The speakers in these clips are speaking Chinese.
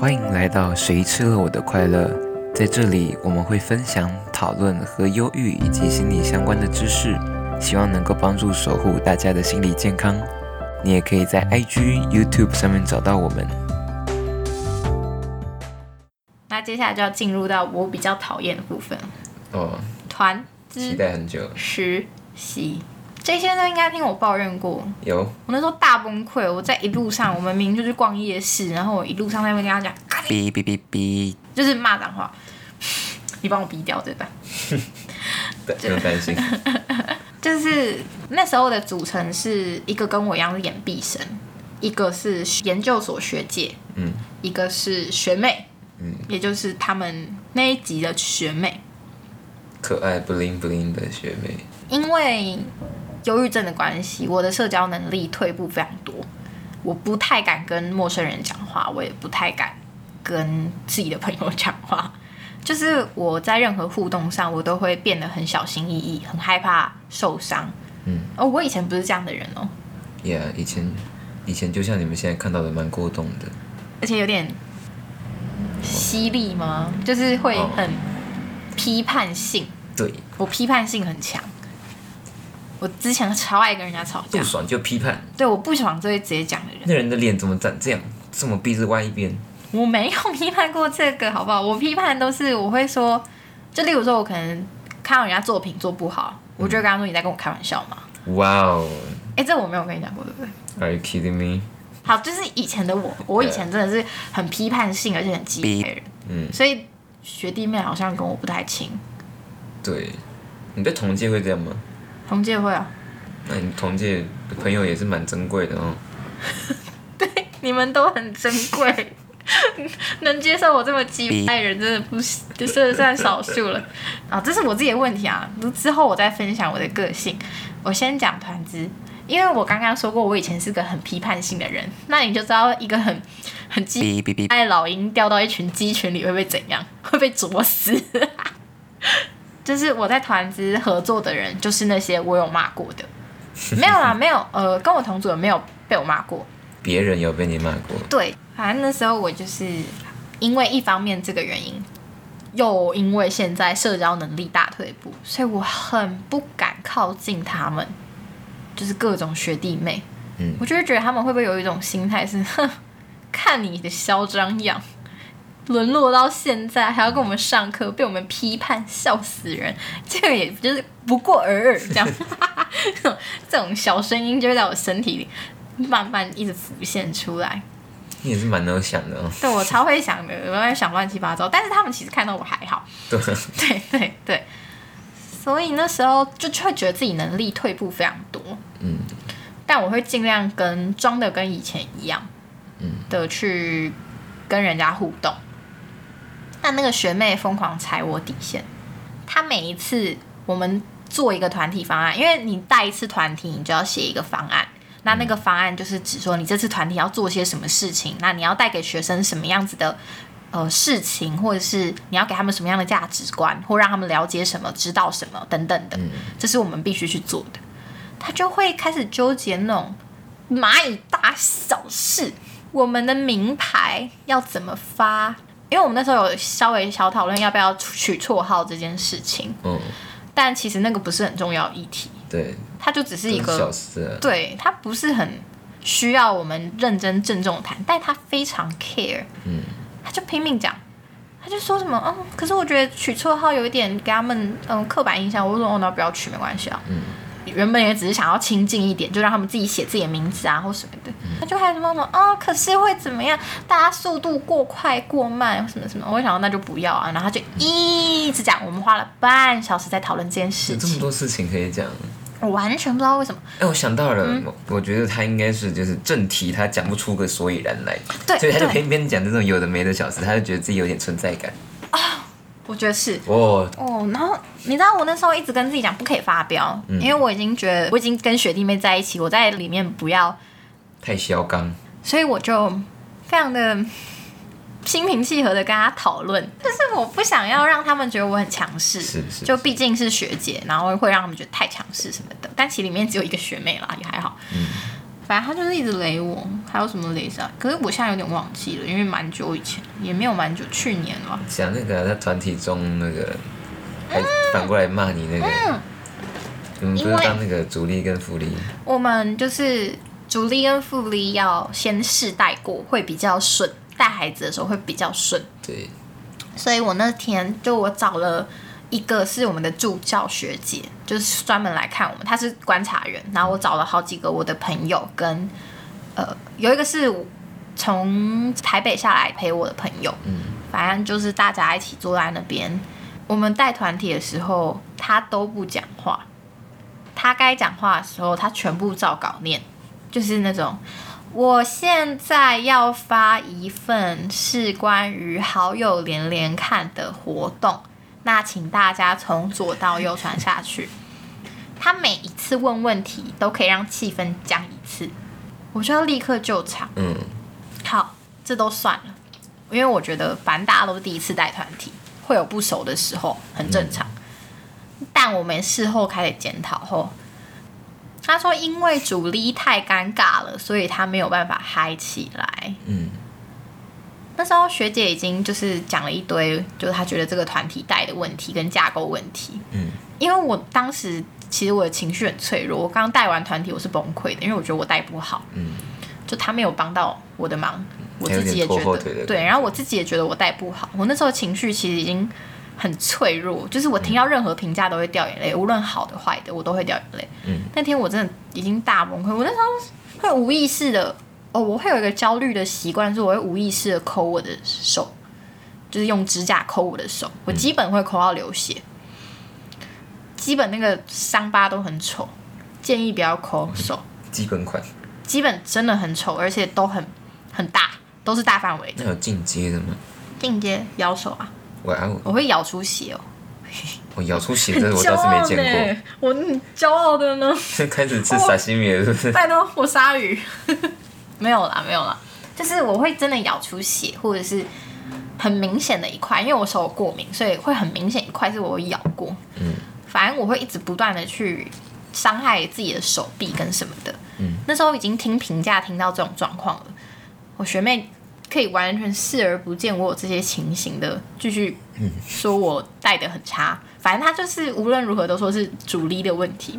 欢迎来到谁吃了我的快乐？在这里，我们会分享、讨论和忧郁以及心理相关的知识，希望能够帮助守护大家的心理健康。你也可以在 IG、YouTube 上面找到我们。那接下来就要进入到我比较讨厌的部分哦，——团期资待很久。实习。这些都应该听我抱怨过，有我那时候大崩溃。我在一路上，我们明明就去逛夜市，然后我一路上在那边跟他讲，哔哔哔哔，就是骂脏话。你帮我逼掉对吧？对，不用担心。就是那时候的组成是一个跟我一样是研毕生，一个是研究所学姐，嗯一个是学妹，嗯，也就是他们那一集的学妹。可爱不灵不灵的学妹。因为忧郁症的关系，我的社交能力退步非常多，我不太敢跟陌生人讲话，我也不太敢跟自己的朋友讲话。就是我在任何互动上，我都会变得很小心翼翼，很害怕受伤。嗯，哦，我以前不是这样的人哦，Yeah，以前以前就像你们现在看到的，蛮过动的。而且有点犀利吗？就是会很批判性，对，我批判性很强。我之前超爱跟人家吵架不，爽就批判。对，我不爽就会直接讲的人。那人的脸怎么长这样？这么鼻子歪一边？我没有批判过这个，好不好？我批判都是我会说，就例如说，我可能看到人家作品做不好，我就会跟他说你在跟我开玩笑嘛。哇哦哎、这我没有跟你讲过，对不对？，Are you kidding me？好，就是以前的我，我以前真的是很批判性，而且很激烈人，嗯，所以学弟妹好像跟我不太亲。对。你在同届会这样吗？同届会啊，那你同届的朋友也是蛮珍贵的哦。对，你们都很珍贵。能接受我这么鸡爱的人，真的不是，就是算少数了。啊，这是我自己的问题啊。之后我再分享我的个性。我先讲团资，因为我刚刚说过，我以前是个很批判性的人，那你就知道一个很很鸡爱老鹰掉到一群鸡群里会被怎样？会被啄死。就是我在团资合作的人，就是那些我有骂过的，没有啦，没有，呃，跟我同组的没有被我骂过，别人有被你骂过？对，反正那时候我就是因为一方面这个原因，又因为现在社交能力大退步，所以我很不敢靠近他们，就是各种学弟妹。嗯我就会觉得他们会不会有一种心态是，哼，看你的嚣张样，沦落到现在还要跟我们上课，被我们批判，笑死人。这个也就是不过尔尔这样，这 种这种小声音就会在我身体里慢慢一直浮现出来。你也是蛮能想的哦。对我超会想的，我在想乱七八糟，但是他们其实看到我还好。对，对对对，所以那时候就就会觉得自己能力退步非常多。嗯但我会尽量跟装的跟以前一样，嗯的去跟人家互动。但那那个学妹疯狂踩我底线，她每一次我们做一个团体方案，因为你带一次团体，你就要写一个方案。那那个方案就是指说你这次团体要做些什么事情，那你要带给学生什么样子的呃事情，或者是你要给他们什么样的价值观，或让他们了解什么、知道什么等等的，嗯这是我们必须去做的。他就会开始纠结那种蚂蚁大小事，我们的名牌要怎么发？因为我们那时候有稍微小讨论要不要取绰号这件事情，嗯，但其实那个不是很重要议题，对，它就只是一个，事啊。对，它不是很需要我们认真郑重谈，但他非常 care，嗯他就拼命讲。他就说什么，嗯，可是我觉得取绰号有一点给他们，嗯，刻板印象。我说，哦，那不要取，没关系啊。嗯原本也只是想要亲近一点，就让他们自己写自己的名字啊，或什么的。他就还有什么什么啊，可是会怎么样？大家速度过快过慢，什么什么。我想说那就不要啊，然后他就一直讲。我们花了半小时在讨论这件事有这么，多事情可以讲。我完全不知道为什么。哎，我想到了，嗯我我觉得他应该是就是正题，他讲不出个所以然来，对所以他就对偏偏讲这种有的没的小事，他就觉得自己有点存在感。我觉得是哦，哦，然后你知道我那时候一直跟自己讲不可以发飙，因为我已经觉得我已经跟学弟妹在一起，我在里面不要，太嚣张。所以我就非常的心平气和的跟他讨论，但是我不想要让他们觉得我很强势，是是就毕竟是学姐，然后会让他们觉得太强势什么的。但其实里面只有一个学妹啦，也还好。嗯反正他就是一直雷我，还有什么雷啥？可是我现在有点忘记了，因为蛮久以前，也没有蛮久，去年了。讲那个在团体中那个，还反过来骂你那个，你们不是当那个主力跟副力？我们就是主力跟副力要先试带过，会比较顺，带孩子的时候会比较顺。对，所以我那天就我找了一个是我们的助教学姐，就是专门来看我们，她是观察员。然后我找了好几个我的朋友，跟呃有一个是从台北下来陪我的朋友，嗯，反正就是大家一起坐在那边。我们带团体的时候，他都不讲话，他该讲话的时候，他全部照稿念，就是那种。我现在要发一份是关于好友连连看的活动，那请大家从左到右传下去。他每一次问问题都可以让气氛降一次，我就要立刻救场。嗯，好，这都算了，因为我觉得反正大家都是第一次带团体，会有不熟的时候，很正常。但我们事后开始检讨后，他说因为主力太尴尬了，所以他没有办法嗨起来。嗯，那时候学姐已经就是讲了一堆，就是她觉得这个团体带的问题跟架构问题。嗯，因为我当时其实我的情绪很脆弱，我刚带完团体我是崩溃的，因为我觉得我带不好。嗯，就他没有帮到我的忙，我自己也觉得对，然后我自己也觉得我带不好，我那时候情绪其实已经很脆弱，就是我听到任何评价都会掉眼泪，无论好的坏的我都会掉眼泪。嗯，那天我真的已经大崩溃，我那时候会无意识的哦，我会有一个焦虑的习惯，是我会无意识的抠我的手，就是用指甲抠我的手，我基本会抠到流血，基本那个伤疤都很丑，建议不要抠手。基本款。基本真的很丑，而且都很很大，都是大范围的。那有进阶的吗？进阶咬手啊，哇哦，我会咬出血哦。我咬出血，这我倒是没见过。我很骄傲的呢。这开始吃沙西米了，是不是？拜托，我鲨鱼。没有啦，没有啦，就是我会真的咬出血，或者是很明显的一块，因为我手有过敏，所以会很明显一块是我咬过。嗯，反正我会一直不断的去伤害自己的手臂跟什么的。嗯，那时候已经听评价听到这种状况了，我学妹可以完全视而不见我有这些情形的，继续说我带的很差。反正她就是无论如何都说是主力的问题。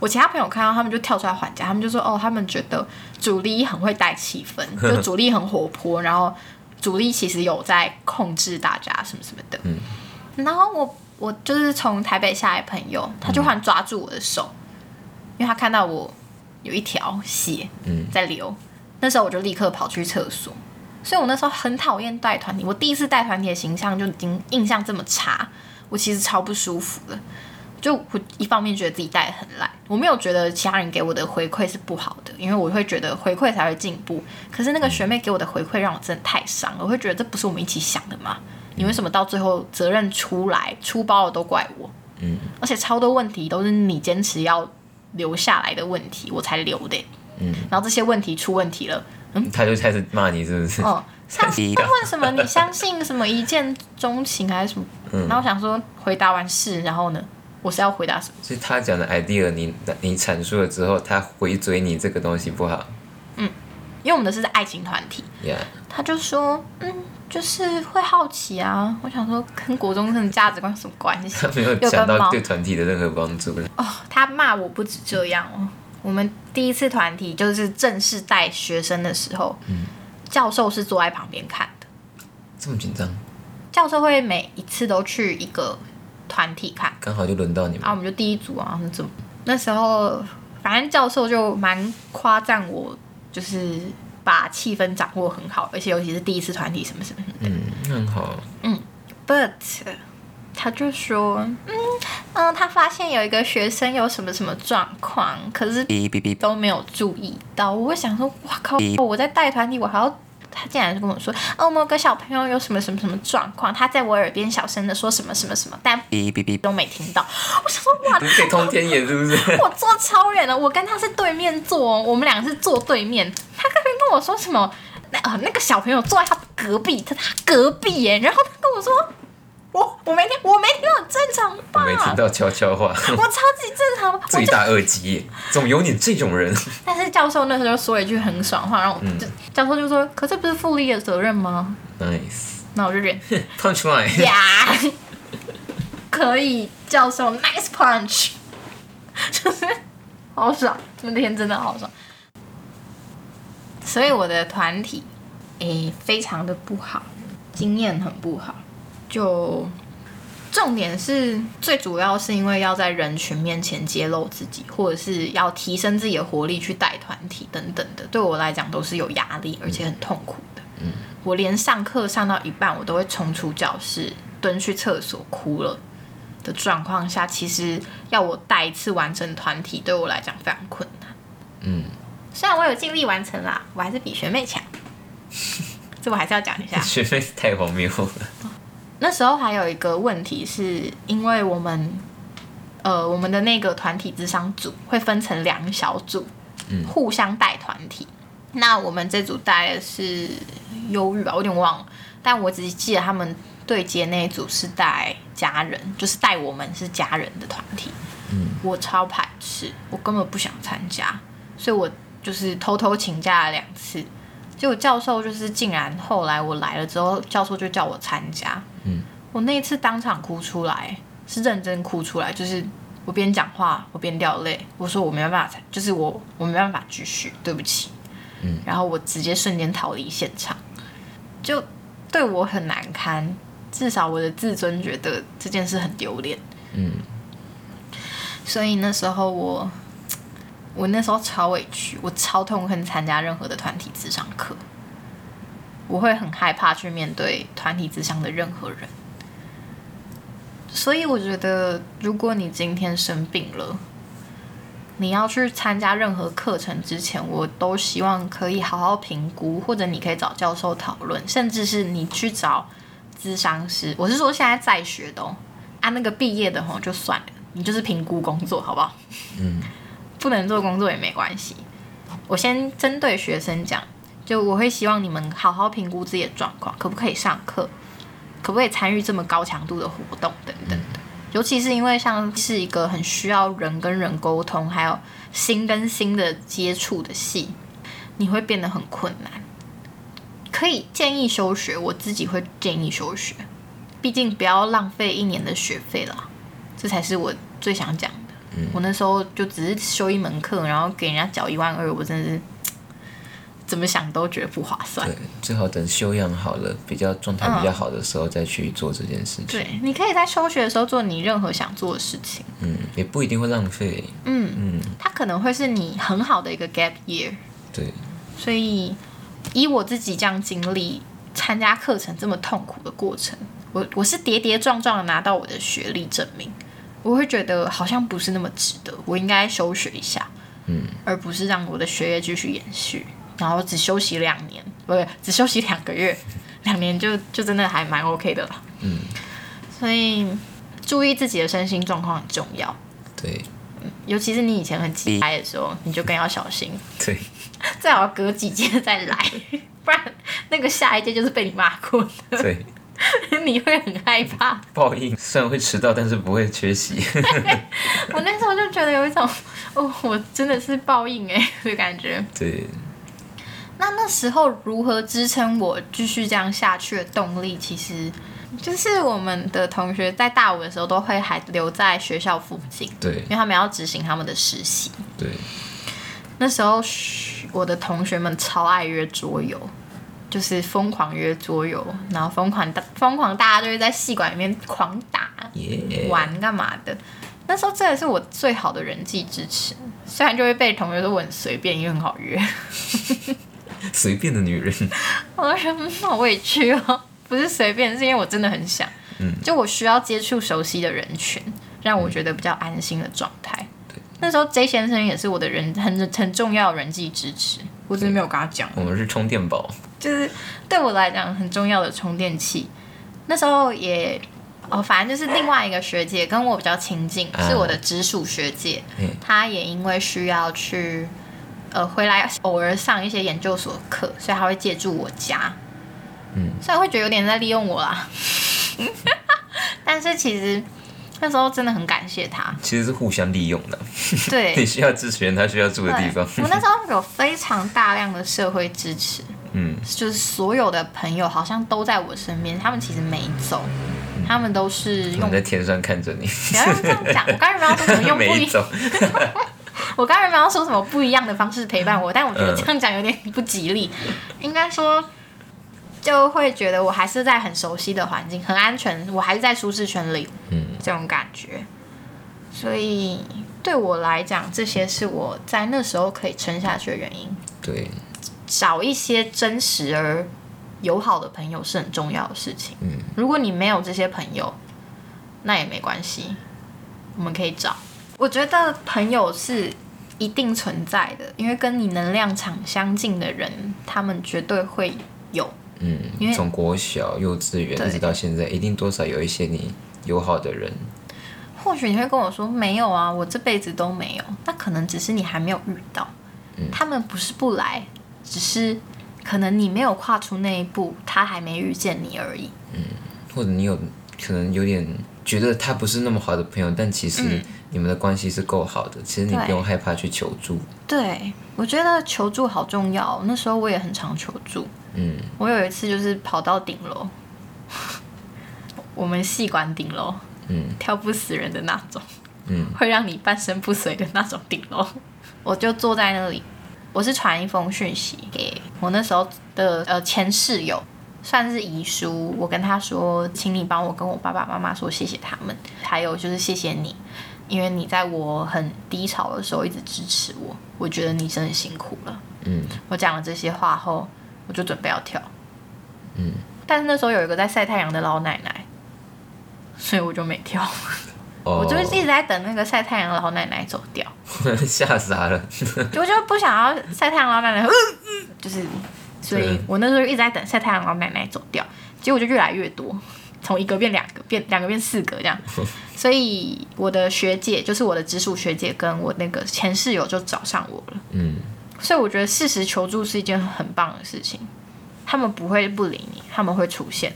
我其他朋友看到他们就跳出来还价，他们就说哦，他们觉得主力很会带气氛，就主力很活泼，然后主力其实有在控制大家什么什么的。嗯，然后我我就是从台北下来，朋友他就忽然抓住我的手，因为他看到我有一条血嗯在流，那时候我就立刻跑去厕所。所以我那时候很讨厌带团体，我第一次带团体的形象就已经印象这么差，我其实超不舒服的。就我一方面觉得自己带的很烂，我没有觉得其他人给我的回馈是不好的，因为我会觉得回馈才会进步。可是那个学妹给我的回馈让我真的太伤了，我会觉得这不是我们一起想的吗？你为什么到最后责任出来出包了都怪我？嗯，而且超多问题都是你坚持要留下来的问题，我才留的。嗯，然后这些问题出问题了，嗯他就开始骂你，是不是？哦，像他问什么你相信什么一见钟情还是什么？嗯然后我想说回答完是，然后呢，我是要回答什么？所以他讲的 idea，你你阐述了之后，他回嘴你这个东西不好嗯因为我们的是爱情团体，呀他就说，嗯，就是会好奇啊。我想说，跟国中生的价值观有什么关系？他没有讲到对团体的任何帮助。哦，他骂我不止这样哦。我们第一次团体就是正式带学生的时候，教授是坐在旁边看的。这么紧张，教授会每一次都去一个团体看，刚好就轮到你们啊，我。们就第一组啊，那怎么？那时候反正教授就蛮夸赞我，就是把气氛掌握很好，而且尤其是第一次团体什么什么什么的。嗯，那很好。嗯 But 他就说，嗯嗯，他发现有一个学生有什么什么状况，可是哔哔哔，都没有注意到。我会想说，哇靠！我在带团体，我还要。他竟然跟我说：“哦，我们有个小朋友有什么什么什么状况，他在我耳边小声的说什么什么什么，但哔哔哔，都没听到。”我想说：“哇，不是可以通天眼是不是？我坐超远了，我跟他是对面坐，我们两个是坐对面。他刚才跟我说什么？那呃，那个小朋友坐在他隔壁，他他隔壁耶。然后他跟我说，我我没听，我没听到正常吧？我没听到悄悄话，我超级正常吧？大恶极，怎么有你这种人？但是教授那时候说了一句很爽话，然后我就、教授就说：“可这不是复利的责任吗 Nice，？” 那我就忍 punchline，呀，可以，教授 nice punch，就是好爽，那天真的好爽。所以我的团体，诶、非常的不好，经验很不好。就重点是最主要是因为要在人群面前揭露自己，或者是要提升自己的活力去带团体等等的，对我来讲都是有压力，而且很痛苦的。嗯我连上课上到一半，我都会冲出教室，蹲去厕所哭了的状况下，其实要我带一次完整团体，对我来讲非常困难。嗯，虽然我有尽力完成啦，我还是比学妹强。这我还是要讲一下。学妹太荒谬了。那时候还有一个问题，是因为我们呃我们的那个团体智商组会分成两小组，嗯互相带团体。那我们这组带的是忧郁吧，我有点忘了，但我只记得他们对接那一组是带家人，就是带我们是家人的团体。嗯，我超排斥，我根本不想参加，所以我就是偷偷请假了两次。结果教授就是竟然后来我来了之后，教授就叫我参加。嗯，我那一次当场哭出来，是认真哭出来，就是我边讲话我边掉泪，我说我没办法，就是我我没办法继续，对不起。嗯，然后我直接瞬间逃离现场，就对我很难堪，至少我的自尊觉得这件事很丢脸。嗯，所以那时候我，我那时候超委屈，我超痛恨参加任何的团体智商课，我会很害怕去面对团体智商的任何人。所以我觉得，如果你今天生病了，你要去参加任何课程之前，我都希望可以好好评估，或者你可以找教授讨论，甚至是你去找咨商师。我是说现在在学的哦，啊那个毕业的吼就算了，你就是评估工作好不好？嗯，不能做工作也没关系。我先针对学生讲，就我会希望你们好好评估自己的状况，可不可以上课，可不可以参与这么高强度的活动等等的。尤其是因为像是一个很需要人跟人沟通，还有心跟心的接触的戏，你会变得很困难。可以建议休学，我自己会建议休学，毕竟不要浪费一年的学费了，这才是我最想讲的。我那时候就只是修一门课，然后给人家缴一万二，我真的是怎么想都觉得不划算。对，最好等修养好了，比较状态比较好的时候再去做这件事情。对，你可以在休学的时候做你任何想做的事情。嗯，也不一定会浪费。嗯，嗯，它可能会是你很好的一个 gap year。对，所以以我自己这样经历参加课程这么痛苦的过程，我我是跌跌撞撞的拿到我的学历证明，我会觉得好像不是那么值得，我应该休学一下，嗯，而不是让我的学业继续延续，然后只休息两年，不对，只休息两个月，两年就就真的还蛮 OK 的了。嗯，所以注意自己的身心状况很重要，对，尤其是你以前很急掰的时候，你就更要小心。对，最好隔几届再来，不然那个下一届就是被你骂过的，对，你会很害怕。报应虽然会迟到，但是不会缺席。我那时候就觉得有一种，哦，我真的是报应哎的感觉。对，那那时候如何支撑我继续这样下去的动力，其实就是我们的同学在大五的时候都会还留在学校附近，对因，为他们要执行他们的实习。对，那时候我的同学们超爱约桌游，就是疯狂约桌游，然后疯狂大疯狂大家就会在戏馆里面狂打耶、玩干嘛的。那时候真的是我最好的人际支持，虽然就会被同学说我很随便，因为很好约，随便的女人。我就觉得嗯好委屈哦，不是随便，是因为我真的很想，嗯就我需要接触熟悉的人群，让我觉得比较安心的状态。那时候 J 先生也是我的人很很重要的人际支持，我只是没有跟他讲。我们是充电宝。就是对我来讲很重要的充电器。那时候也哦，反正就是另外一个学姐跟我比较亲近，啊是我的直属学姐嗯，她也因为需要去呃回来偶尔上一些研究所课，所以他会借住我家。嗯，虽然会觉得有点在利用我啦，但是其实那时候真的很感谢他，其实是互相利用的。对 你，需要支持人，他需要住的地方。我那时候有非常大量的社会支持，嗯，就是所有的朋友好像都在我身边，他们其实没走，他们都是用我在天上看着你，不要用这样讲，我刚才没有说什么用不一，没走。我刚才没有说什么不一样的方式陪伴我，但我觉得嗯这样讲有点不吉利。应该说，就会觉得我还是在很熟悉的环境，很安全，我还是在舒适圈里，嗯，这种感觉。所以对我来讲，这些是我在那时候可以撑下去的原因。对，找一些真实而友好的朋友是很重要的事情。嗯，如果你没有这些朋友，那也没关系，我们可以找。我觉得朋友是一定存在的，因为跟你能量场相近的人，他们绝对会有。嗯因嗯，为从国小、幼稚园一直到现在，一定多少有一些你友好的人。或许你会跟我说没有啊，我这辈子都没有，那可能只是你还没有遇到。他们不是不来，只是可能你没有跨出那一步，他还没遇见你而已。嗯或者你有可能有点觉得他不是那么好的朋友，但其实嗯你们的关系是够好的，其实你不用害怕去求助。对，我觉得求助好重要。那时候我也很常求助。嗯，我有一次就是跑到顶楼，我们系管顶楼，嗯，跳不死人的那种，嗯，会让你半身不遂的那种顶楼。我就坐在那里，我是传一封讯息给我那时候的呃前室友，算是遗书。我跟他说，请你帮我跟我爸爸妈妈说谢谢他们，还有就是谢谢你，因为你在我很低潮的时候一直支持我，我觉得你真的辛苦了。嗯，我讲了这些话后，我就准备要跳。嗯，但是那时候有一个在晒太阳的老奶奶，所以我就没跳。哦，我就一直在等那个晒太阳的老奶奶走掉，吓傻了。我就不想要晒太阳老奶奶，嗯嗯，就是，所以我那时候一直在等晒太阳老奶奶走掉，结果就越来越多，从一个变两个，变两个变四个这样。所以我的学姐，就是我的直属学姐，跟我那个前室友就找上我了。嗯，所以我觉得适时求助是一件很棒的事情，他们不会不理你，他们会出现。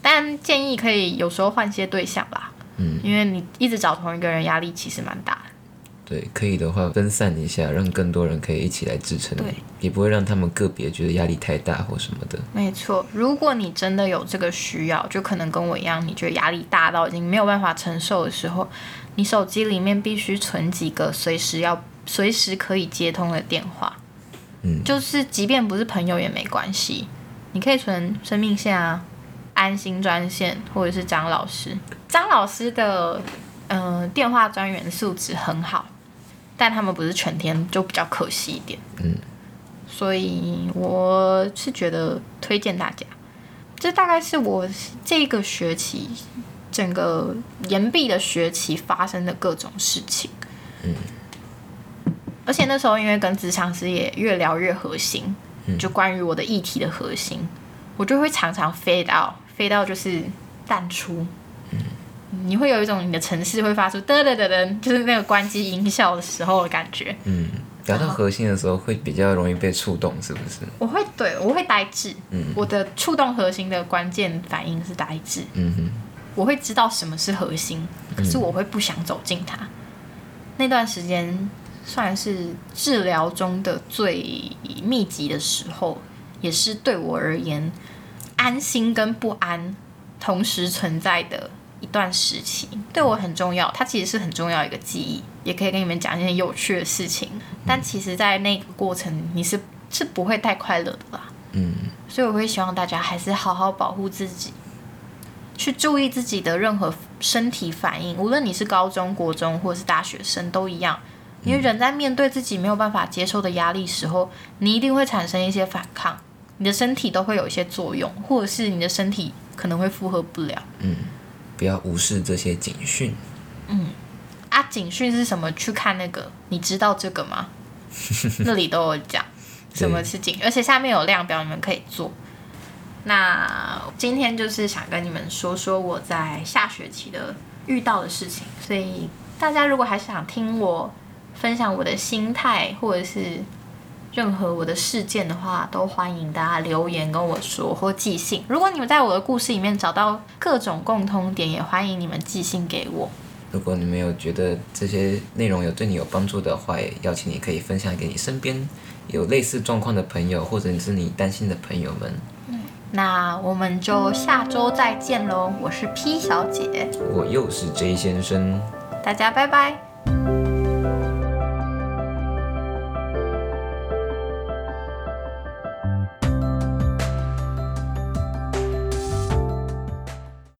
但建议可以有时候换些对象吧，嗯，因为你一直找同一个人，压力其实蛮大的。对，可以的话分散一下，让更多人可以一起来支撑对你，也不会让他们个别觉得压力太大或什么的。没错，如果你真的有这个需要，就可能跟我一样，你觉得压力大到已经没有办法承受的时候，你手机里面必须存几个随时要、随时可以接通的电话。嗯就是即便不是朋友也没关系，你可以存生命线啊、安心专线，或者是张老师。张老师的嗯、呃电话专员素质很好，但他们不是全天，就比较可惜一点。嗯，所以我是觉得推荐大家，这大概是我这个学期整个研毕的学期发生的各种事情。嗯，而且那时候因为跟职场师也越聊越核心，就关于我的议题的核心，我就会常常飞到飞到就是淡出。你会有一种你的城市会发出噔噔噔噔，就是那个关机音效的时候的感觉。嗯，聊到核心的时候会比较容易被触动，是不是？我会对我会呆滞，嗯我的触动核心的关键反应是呆滞，嗯哼，我会知道什么是核心，可是我会不想走进它。那段时间算是治疗中的最密集的时候，也是对我而言安心跟不安同时存在的一段时期，对我很重要。它其实是很重要一个记忆，也可以跟你们讲一些有趣的事情。但其实，在那个过程，你是是不会太快乐的啦。嗯所以我会希望大家还是好好保护自己，去注意自己的任何身体反应，无论你是高中、国中或者是大学生都一样。因为人在面对自己没有办法接受的压力时候，你一定会产生一些反抗，你的身体都会有一些作用，或者是你的身体可能会负荷不了。嗯，不要无视这些警讯。嗯啊，警讯是什么？去看那个，你知道这个吗？那里都有讲什么是警，而且下面有量表，你们可以做。那今天就是想跟你们说说我在下学期的遇到的事情，所以大家如果还想听我分享我的心态，或者是任何我的事件的话，都欢迎大家留言跟我说或寄信。如果你们在我的故事里面找到各种共通点，也欢迎你们寄信给我。如果你们有觉得这些内容有对你有帮助的话，也邀请你可以分享给你身边有类似状况的朋友，或者是你担心的朋友们。那我们就下周再见喽！我是 P 小姐，我又是 J 先生，大家拜拜。